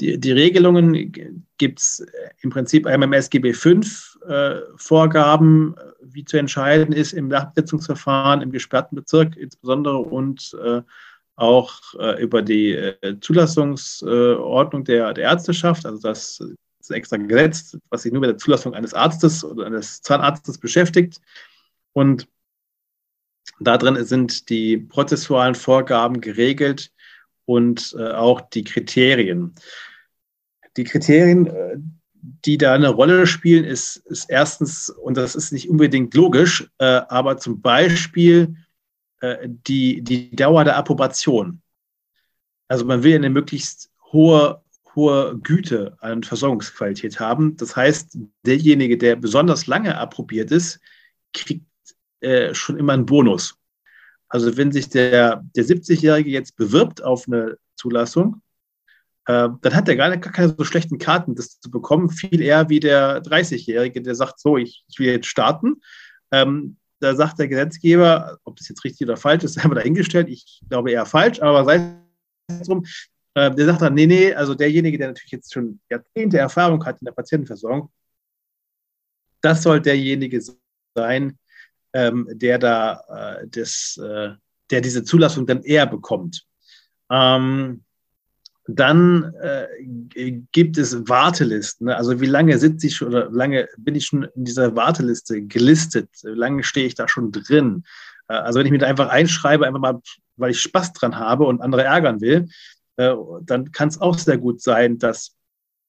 die, die, Regelungen gibt es im Prinzip einmal im SGB V äh, Vorgaben, wie zu entscheiden ist im Nachbesetzungsverfahren im gesperrten Bezirk insbesondere und äh, auch äh, über die äh, Zulassungsordnung der, Ärzteschaft, also das ist extra Gesetz, was sich nur mit der Zulassung eines Arztes oder eines Zahnarztes beschäftigt. Und da drin sind die prozessualen Vorgaben geregelt und äh, auch die Kriterien. Die Kriterien, äh, die da eine Rolle spielen, ist, ist erstens, und das ist nicht unbedingt logisch, äh, aber zum Beispiel äh, die, die Dauer der Approbation. Also man will eine möglichst hohe hohe Güte an Versorgungsqualität haben. Das heißt, derjenige, der besonders lange approbiert ist, kriegt äh, schon immer einen Bonus. Also wenn sich der, der 70-Jährige jetzt bewirbt auf eine Zulassung, dann hat er gar, gar keine so schlechten Karten, das zu bekommen. Viel eher wie der 30-Jährige, der sagt, so, ich, ich will jetzt starten. Ähm, da sagt der Gesetzgeber, ob das jetzt richtig oder falsch ist, haben wir dahingestellt. Ich glaube eher falsch, aber sei es drum, äh, der sagt dann, nee, nee, also derjenige, der natürlich jetzt schon Jahrzehnte Erfahrung hat in der Patientenversorgung, das soll derjenige sein, ähm, der da äh, das, äh, der diese Zulassung dann eher bekommt. Ähm, dann äh, gibt es Wartelisten. Ne? Also wie lange sitze ich oder lange bin ich schon in dieser Warteliste gelistet? Wie lange stehe ich da schon drin? Äh, also wenn ich mir da einfach einschreibe, einfach mal, weil ich Spaß dran habe und andere ärgern will, äh, dann kann es auch sehr gut sein, dass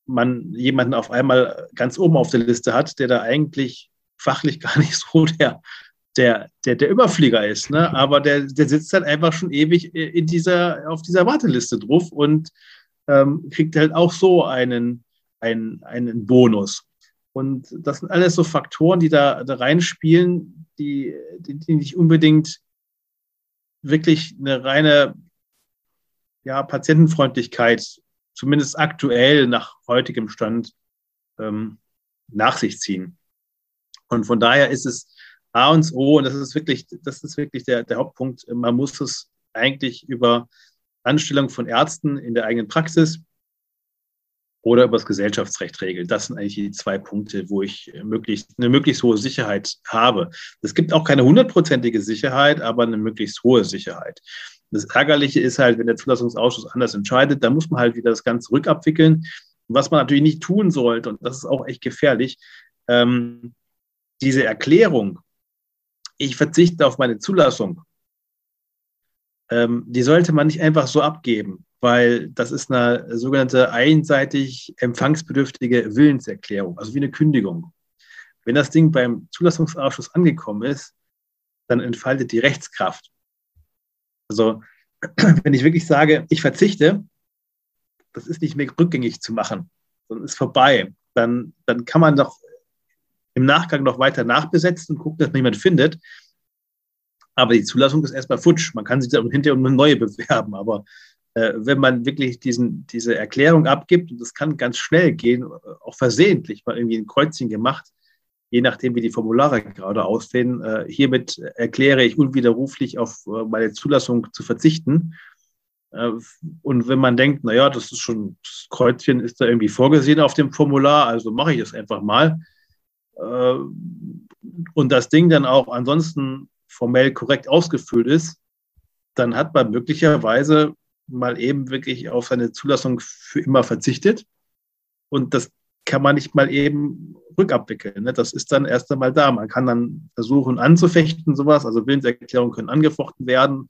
man jemanden auf einmal ganz oben auf der Liste hat, der da eigentlich fachlich gar nicht so der, der, der, der Überflieger ist. Ne? Aber der, der sitzt dann einfach schon ewig in dieser, auf dieser Warteliste drauf und ähm, kriegt halt auch so einen, einen, einen Bonus. Und das sind alles so Faktoren, die da, da reinspielen, die, die, die nicht unbedingt wirklich eine reine ja, Patientenfreundlichkeit, zumindest aktuell nach heutigem Stand, ähm, nach sich ziehen. Und von daher ist es A und O, und das ist wirklich, das ist wirklich der, der Hauptpunkt, man muss es eigentlich über Anstellung von Ärzten in der eigenen Praxis oder über das Gesellschaftsrecht regeln. Das sind eigentlich die zwei Punkte, wo ich möglichst, eine möglichst hohe Sicherheit habe. Es gibt auch keine hundertprozentige Sicherheit, aber eine möglichst hohe Sicherheit. Das Ärgerliche ist halt, wenn der Zulassungsausschuss anders entscheidet, dann muss man halt wieder das Ganze rückabwickeln. Was man natürlich nicht tun sollte, und das ist auch echt gefährlich, ähm, diese Erklärung, ich verzichte auf meine Zulassung, ähm, die sollte man nicht einfach so abgeben, weil das ist eine sogenannte einseitig empfangsbedürftige Willenserklärung, also wie eine Kündigung. Wenn das Ding beim Zulassungsausschuss angekommen ist, dann entfaltet die Rechtskraft. Also wenn ich wirklich sage, ich verzichte, das ist nicht mehr rückgängig zu machen, sondern ist vorbei, dann, dann kann man doch im Nachgang noch weiter nachbesetzen und gucken, dass man jemanden findet. Aber die Zulassung ist erstmal futsch. Man kann sich dann hinterher um eine neue bewerben. Aber äh, wenn man wirklich diesen, diese Erklärung abgibt, und das kann ganz schnell gehen, auch versehentlich mal irgendwie ein Kreuzchen gemacht, je nachdem, wie die Formulare gerade aussehen, äh, hiermit erkläre ich unwiderruflich auf äh, meine Zulassung zu verzichten. Äh, und wenn man denkt, naja, das ist schon, das Kreuzchen ist da irgendwie vorgesehen auf dem Formular, also mache ich es einfach mal, und das Ding dann auch ansonsten formell korrekt ausgefüllt ist, dann hat man möglicherweise mal eben wirklich auf seine Zulassung für immer verzichtet. Und das kann man nicht mal eben rückabwickeln. Ne? Das ist dann erst einmal da. Man kann dann versuchen anzufechten, sowas. Also Willenserklärungen können angefochten werden.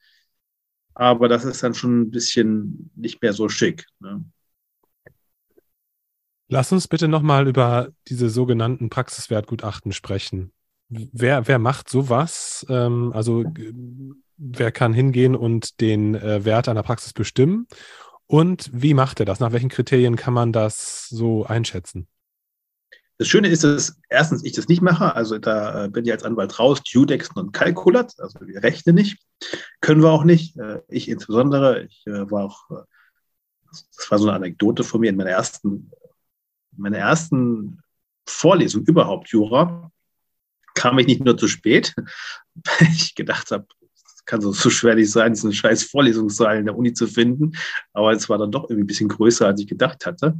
Aber das ist dann schon ein bisschen nicht mehr so schick. Ne? Lass uns bitte nochmal über diese sogenannten Praxiswertgutachten sprechen. Wer, wer macht sowas? Ähm, also wer kann hingehen und den äh, Wert einer Praxis bestimmen? Und wie macht er das? Nach welchen Kriterien kann man das so einschätzen? Das Schöne ist, dass erstens ich das nicht mache, also da äh, bin ich als Anwalt raus, Judex und Kalkulat, also wir rechnen nicht, können wir auch nicht. Äh, ich insbesondere, ich äh, war auch, das war so eine Anekdote von mir in meiner ersten meiner ersten Vorlesung überhaupt Jura kam ich nicht nur zu spät, weil ich gedacht habe, es kann so, so schwer nicht sein, eine scheiß Vorlesungssaal in der Uni zu finden. Aber es war dann doch irgendwie ein bisschen größer, als ich gedacht hatte.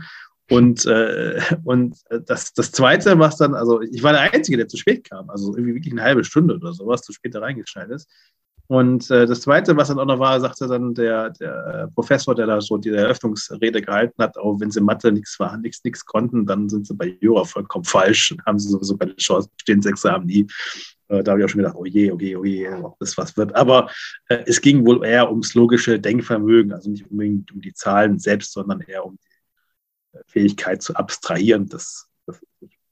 Und, äh, und das, das Zweite, was dann, also ich war der Einzige, der zu spät kam, also irgendwie wirklich eine halbe Stunde oder sowas zu spät da reingeschneit ist. Und äh, das Zweite, was dann auch noch war, sagte dann der, der Professor, der da so die Eröffnungsrede gehalten hat, auch wenn sie Mathe nichts war, nichts, nichts konnten, dann sind sie bei Jura vollkommen falsch und haben sie sowieso keine Chance, stehen sechs Examen nie. Äh, da habe ich auch schon gedacht, oh je, oh je, oh je, ob das was wird. Aber äh, es ging wohl eher ums logische Denkvermögen, also nicht unbedingt um die Zahlen selbst, sondern eher um die äh, Fähigkeit zu abstrahieren, das, das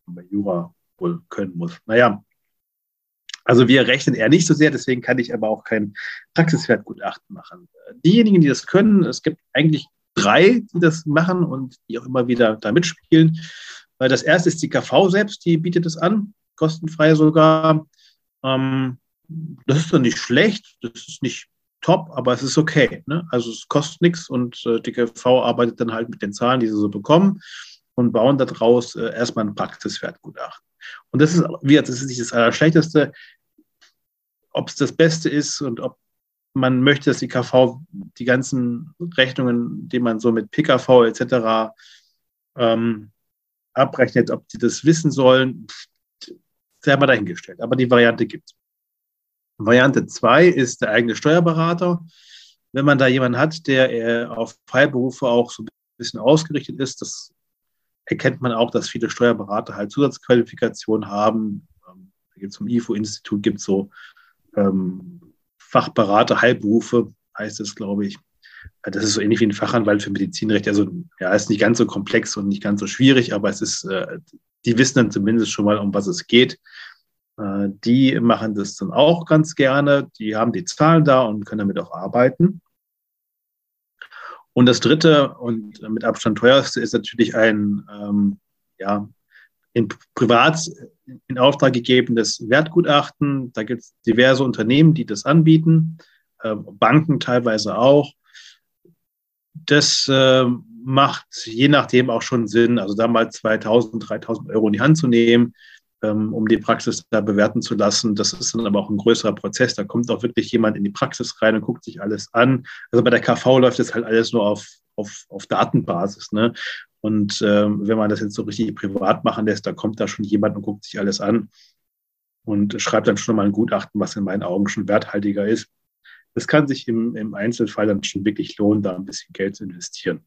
bei Jura wohl können muss. Naja, also wir rechnen eher nicht so sehr, deswegen kann ich aber auch kein Praxiswertgutachten machen. Diejenigen, die das können, es gibt eigentlich drei, die das machen und die auch immer wieder da mitspielen. Das erste ist die KV selbst, die bietet es an, kostenfrei sogar. Ähm, das ist dann nicht schlecht, das ist nicht top, aber es ist okay. Ne? Also es kostet nichts und äh, die KV arbeitet dann halt mit den Zahlen, die sie so bekommen und bauen daraus äh, erstmal ein Praxiswertgutachten. Und das ist, wie das ist nicht das Allerschlechteste ob es das Beste ist und ob man möchte, dass die KV die ganzen Rechnungen, die man so mit PKV etc. Ähm, abrechnet, ob die das wissen sollen, sehr mal dahingestellt. Aber die Variante gibt es. Variante 2 ist der eigene Steuerberater. wenn man da jemanden hat, der äh, auf Freiberufe auch so ein bisschen ausgerichtet ist, das erkennt man auch, dass viele Steuerberater halt Zusatzqualifikationen haben. Ähm, zum IFO-Institut gibt es so ähm, Fachberater, Heilberufe, heißt es, glaube ich. Das ist so ähnlich wie ein Fachanwalt für Medizinrecht. Also, ja, ist nicht ganz so komplex und nicht ganz so schwierig, aber es ist, äh, die wissen dann zumindest schon mal, um was es geht. Äh, die machen das dann auch ganz gerne. Die haben die Zahlen da und können damit auch arbeiten. Und das dritte und mit Abstand teuerste ist natürlich ein ähm, ja, in privat in Auftrag gegebenes Wertgutachten. Da gibt es diverse Unternehmen, die das anbieten, äh, Banken teilweise auch. Das äh, macht je nachdem auch schon Sinn, also da mal 2000, 3000 Euro in die Hand zu nehmen, ähm, um die Praxis da bewerten zu lassen. Das ist dann aber auch ein größerer Prozess. Da kommt auch wirklich jemand in die Praxis rein und guckt sich alles an. Also bei der KV läuft das halt alles nur auf, auf, auf Datenbasis. Ne? Und ähm, wenn man das jetzt so richtig privat machen lässt, da kommt da schon jemand und guckt sich alles an und schreibt dann schon mal ein Gutachten, was in meinen Augen schon werthaltiger ist. Das kann sich im, im Einzelfall dann schon wirklich lohnen, da ein bisschen Geld zu investieren.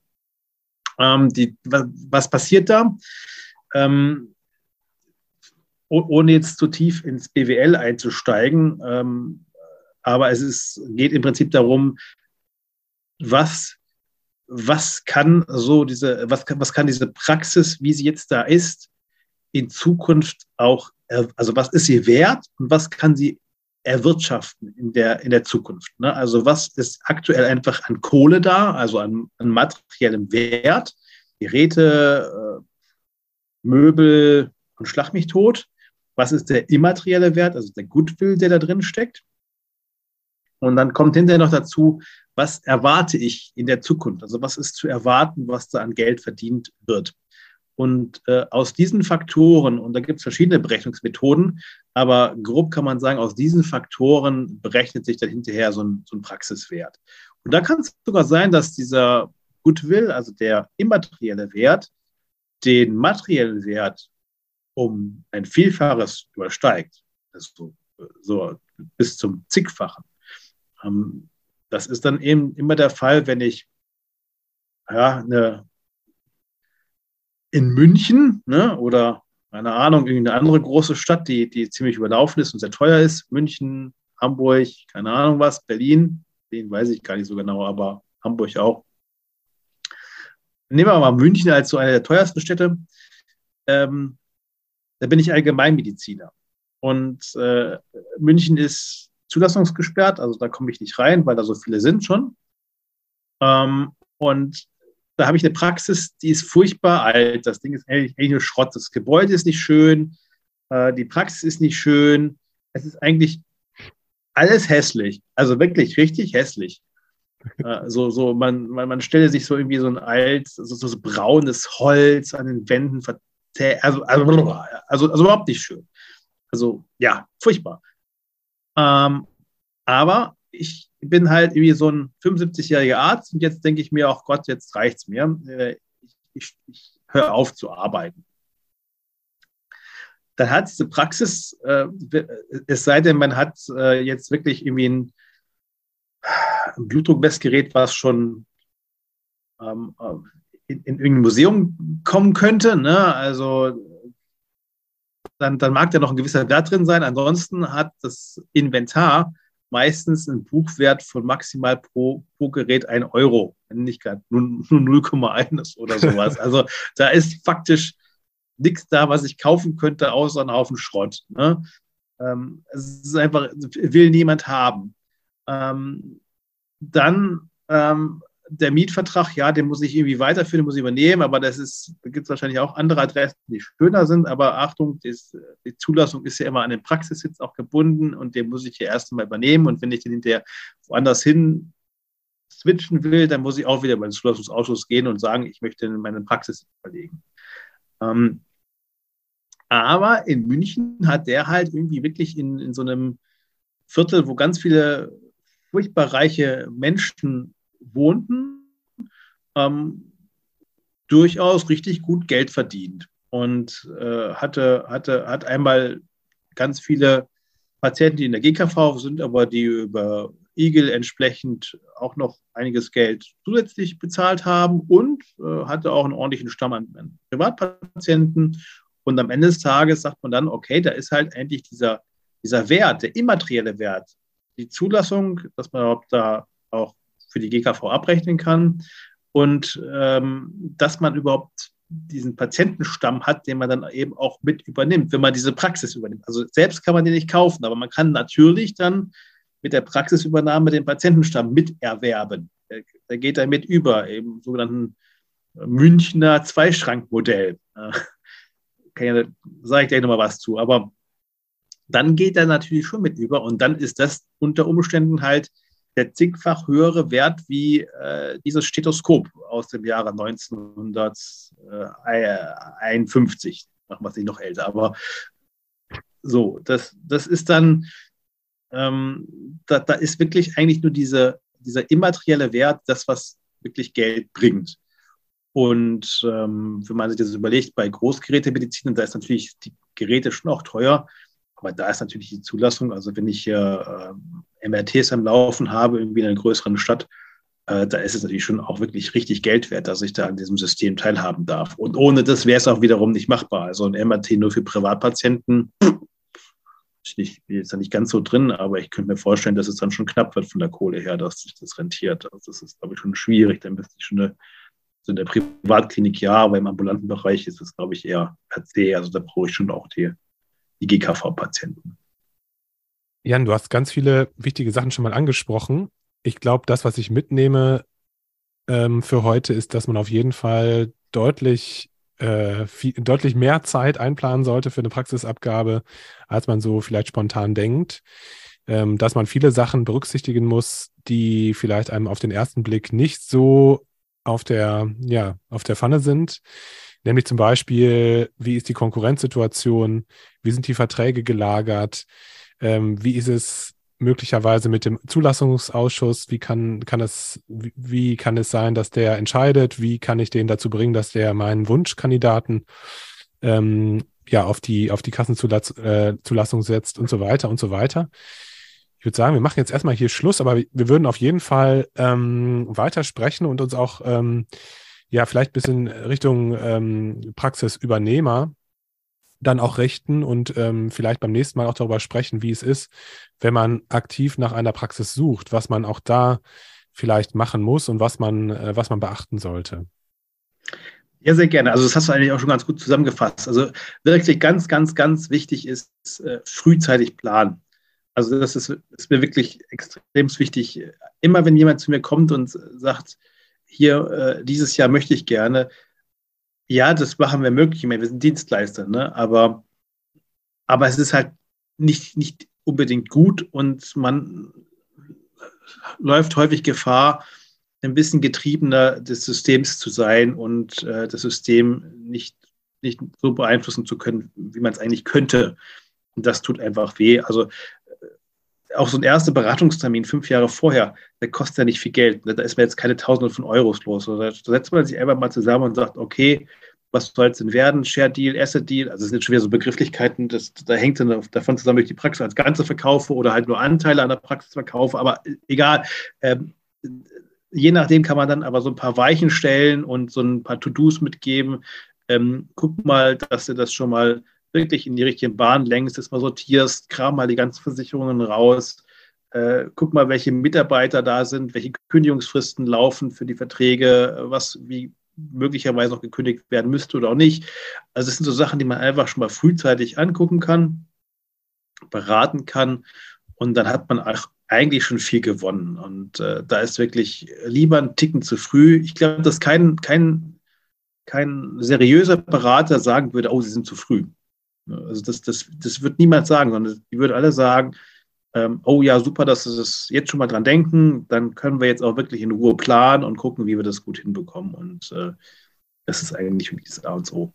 Ähm, die, was, passiert da? Ähm, ohne jetzt zu tief ins BWL einzusteigen. Ähm, aber es ist, geht im Prinzip darum, was, was kann so diese, was, was kann diese Praxis, wie sie jetzt da ist, in Zukunft auch, also was ist sie wert und was kann sie erwirtschaften in der, in der Zukunft. Ne? Also was ist aktuell einfach an Kohle da, also an, an materiellem Wert, Geräte, äh, Möbel und Schlag mich tot was ist der immaterielle Wert, also der Goodwill, der da drin steckt. Und dann kommt hinterher noch dazu, was erwarte ich in der Zukunft? Also was ist zu erwarten, was da an Geld verdient wird? Und äh, aus diesen Faktoren, und da gibt es verschiedene Berechnungsmethoden, aber grob kann man sagen, aus diesen Faktoren berechnet sich dann hinterher so ein, so ein Praxiswert. Und da kann es sogar sein, dass dieser Goodwill, also der immaterielle Wert, den materiellen Wert um ein Vielfaches übersteigt, also so bis zum zigfachen. Ähm, das ist dann eben immer der Fall, wenn ich ja, eine, in München ne, oder keine Ahnung, irgendeine andere große Stadt, die, die ziemlich überlaufen ist und sehr teuer ist, München, Hamburg, keine Ahnung was, Berlin, den weiß ich gar nicht so genau, aber Hamburg auch. Nehmen wir mal München als so eine der teuersten Städte. Ähm, da bin ich Allgemeinmediziner. Und äh, München ist zulassungsgesperrt, also da komme ich nicht rein, weil da so viele sind schon. Ähm, und da habe ich eine Praxis, die ist furchtbar alt. Das Ding ist eigentlich, eigentlich nur Schrott. Das Gebäude ist nicht schön, äh, die Praxis ist nicht schön. Es ist eigentlich alles hässlich. Also wirklich richtig hässlich. Äh, so, so man, man, man stelle sich so irgendwie so ein alt, so, so braunes Holz an den Wänden also, also, also, also überhaupt nicht schön. Also ja, furchtbar. Ähm, aber ich bin halt irgendwie so ein 75-jähriger Arzt und jetzt denke ich mir auch, Gott, jetzt reicht es mir. Äh, ich, ich, ich höre auf zu arbeiten. Dann hat diese Praxis, äh, es sei denn, man hat äh, jetzt wirklich irgendwie ein, ein Blutdruckmessgerät, was schon ähm, in, in irgendein Museum kommen könnte. Ne? Also dann, dann mag da noch ein gewisser Wert drin sein. Ansonsten hat das Inventar meistens einen Buchwert von maximal pro, pro Gerät ein Euro, wenn nicht gerade nur, nur 0,1 oder sowas. Also da ist faktisch nichts da, was ich kaufen könnte, außer ein Haufen Schrott. Ne? Ähm, es ist einfach, will niemand haben. Ähm, dann ähm, der Mietvertrag, ja, den muss ich irgendwie weiterführen, den muss ich übernehmen, aber das ist, da gibt es wahrscheinlich auch andere Adressen, die schöner sind, aber Achtung, das, die Zulassung ist ja immer an den Praxissitz auch gebunden und den muss ich ja erst einmal übernehmen und wenn ich den hinterher woanders hin switchen will, dann muss ich auch wieder bei den Zulassungsausschuss gehen und sagen, ich möchte in meine Praxis verlegen. Ähm, aber in München hat der halt irgendwie wirklich in, in so einem Viertel, wo ganz viele furchtbar reiche Menschen wohnten, ähm, durchaus richtig gut Geld verdient und äh, hatte, hatte, hat einmal ganz viele Patienten, die in der GKV sind, aber die über Igel entsprechend auch noch einiges Geld zusätzlich bezahlt haben und äh, hatte auch einen ordentlichen Stamm an, Privatpatienten. Und am Ende des Tages sagt man dann, okay, da ist halt endlich dieser, dieser Wert, der immaterielle Wert, die Zulassung, dass man da auch für die GKV abrechnen kann und ähm, dass man überhaupt diesen Patientenstamm hat, den man dann eben auch mit übernimmt, wenn man diese Praxis übernimmt. Also selbst kann man den nicht kaufen, aber man kann natürlich dann mit der Praxisübernahme den Patientenstamm miterwerben. Der geht dann mit über, im sogenannten Münchner Zweischrankmodell. Ja, sage ich gleich nochmal was zu. Aber dann geht er natürlich schon mit über und dann ist das unter Umständen halt der zigfach höhere Wert wie äh, dieses Stethoskop aus dem Jahre 1951. Machen wir es nicht noch älter, aber so, das, das ist dann, ähm, da, da ist wirklich eigentlich nur diese, dieser immaterielle Wert, das, was wirklich Geld bringt. Und ähm, wenn man sich das überlegt, bei Großgerätemedizin, da ist natürlich die Geräte schon auch teuer, aber da ist natürlich die Zulassung, also wenn ich hier äh, MRTs am Laufen habe, irgendwie in einer größeren Stadt, äh, da ist es natürlich schon auch wirklich richtig Geld wert, dass ich da an diesem System teilhaben darf. Und ohne das wäre es auch wiederum nicht machbar. Also ein MRT nur für Privatpatienten, ich bin jetzt da nicht ganz so drin, aber ich könnte mir vorstellen, dass es dann schon knapp wird von der Kohle her, dass sich das rentiert. Also das ist, glaube ich, schon schwierig. Da müsste ich schon eine, also in der Privatklinik ja, aber im ambulanten Bereich ist es, glaube ich, eher per se. Also da brauche ich schon auch die die GKV-Patienten. Jan, du hast ganz viele wichtige Sachen schon mal angesprochen. Ich glaube, das, was ich mitnehme ähm, für heute, ist, dass man auf jeden Fall deutlich, äh, viel, deutlich mehr Zeit einplanen sollte für eine Praxisabgabe, als man so vielleicht spontan denkt. Ähm, dass man viele Sachen berücksichtigen muss, die vielleicht einem auf den ersten Blick nicht so auf der, ja, auf der Pfanne sind. Nämlich zum Beispiel, wie ist die Konkurrenzsituation? Wie sind die Verträge gelagert? Ähm, wie ist es möglicherweise mit dem Zulassungsausschuss? Wie kann, kann es, wie, wie kann es sein, dass der entscheidet? Wie kann ich den dazu bringen, dass der meinen Wunschkandidaten ähm, ja auf die, auf die Kassenzulassung äh, setzt und so weiter und so weiter? Ich würde sagen, wir machen jetzt erstmal hier Schluss, aber wir würden auf jeden Fall ähm, weitersprechen und uns auch ähm, ja vielleicht ein bisschen Richtung ähm, Praxisübernehmer dann auch richten und ähm, vielleicht beim nächsten Mal auch darüber sprechen, wie es ist, wenn man aktiv nach einer Praxis sucht, was man auch da vielleicht machen muss und was man, äh, was man beachten sollte. Ja, sehr gerne. Also das hast du eigentlich auch schon ganz gut zusammengefasst. Also wirklich ganz, ganz, ganz wichtig ist äh, frühzeitig planen. Also das ist, ist mir wirklich extrem wichtig. Immer wenn jemand zu mir kommt und sagt, hier, äh, dieses Jahr möchte ich gerne. Ja, das machen wir möglich. wir sind Dienstleister, ne? aber, aber es ist halt nicht, nicht unbedingt gut und man läuft häufig Gefahr, ein bisschen getriebener des Systems zu sein und äh, das System nicht, nicht so beeinflussen zu können, wie man es eigentlich könnte. Und das tut einfach weh. Also auch so ein erster Beratungstermin fünf Jahre vorher, der kostet ja nicht viel Geld. Da ist man jetzt keine Tausende von Euros los. Da setzt man sich einfach mal zusammen und sagt, okay, was soll es denn werden? Share Deal, Asset Deal, also das sind schon wieder so Begrifflichkeiten, das, da hängt dann davon zusammen, ob ich die Praxis als Ganze verkaufe oder halt nur Anteile an der Praxis verkaufe, aber egal. Ähm, je nachdem kann man dann aber so ein paar Weichen stellen und so ein paar To-Dos mitgeben. Ähm, guck mal, dass du das schon mal wirklich in die richtigen Bahn lenkst, das mal sortierst, kram mal die ganzen Versicherungen raus, äh, guck mal, welche Mitarbeiter da sind, welche Kündigungsfristen laufen für die Verträge, was wie möglicherweise noch gekündigt werden müsste oder auch nicht. Also es sind so Sachen, die man einfach schon mal frühzeitig angucken kann, beraten kann und dann hat man auch eigentlich schon viel gewonnen. Und äh, da ist wirklich lieber ein Ticken zu früh. Ich glaube, dass kein, kein, kein seriöser Berater sagen würde, oh, Sie sind zu früh. Also das, das, das wird niemand sagen, sondern die würden alle sagen, ähm, oh ja, super, dass Sie das jetzt schon mal dran denken, dann können wir jetzt auch wirklich in Ruhe planen und gucken, wie wir das gut hinbekommen. Und äh, das ist eigentlich das A und O.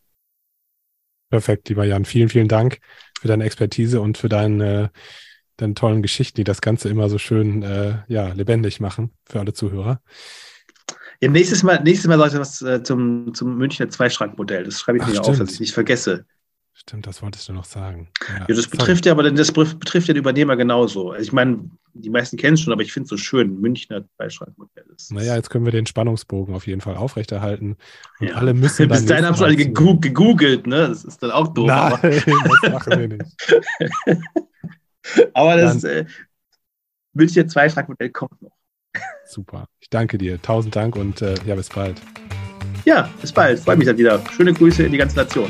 Perfekt, lieber Jan. Vielen, vielen Dank für deine Expertise und für deine, deine tollen Geschichten, die das Ganze immer so schön äh, ja, lebendig machen für alle Zuhörer. Ja, nächstes Mal, nächstes Mal sage ich was äh, zum, zum Münchner Zweischrankmodell. Das schreibe ich Ach, mir stimmt. auf, dass ich nicht vergesse. Stimmt, das wolltest du noch sagen. Ja, ja das betrifft ja, aber das betrifft ja den Übernehmer genauso. Also ich meine, die meisten kennen es schon, aber ich finde es so schön. Münchner Beischreibmodell ist. Naja, jetzt können wir den Spannungsbogen auf jeden Fall aufrechterhalten. Und ja. alle müssen. Bis dahin haben sie alle gegoogelt, ne? Das ist dann auch doof. Nein, aber. das machen wir nicht. aber das äh, Münchner Zweischragmodell kommt noch. Super. Ich danke dir. Tausend Dank und äh, ja, bis bald. Ja, bis bald. Freue mich dann wieder. Schöne Grüße in die ganze Nation.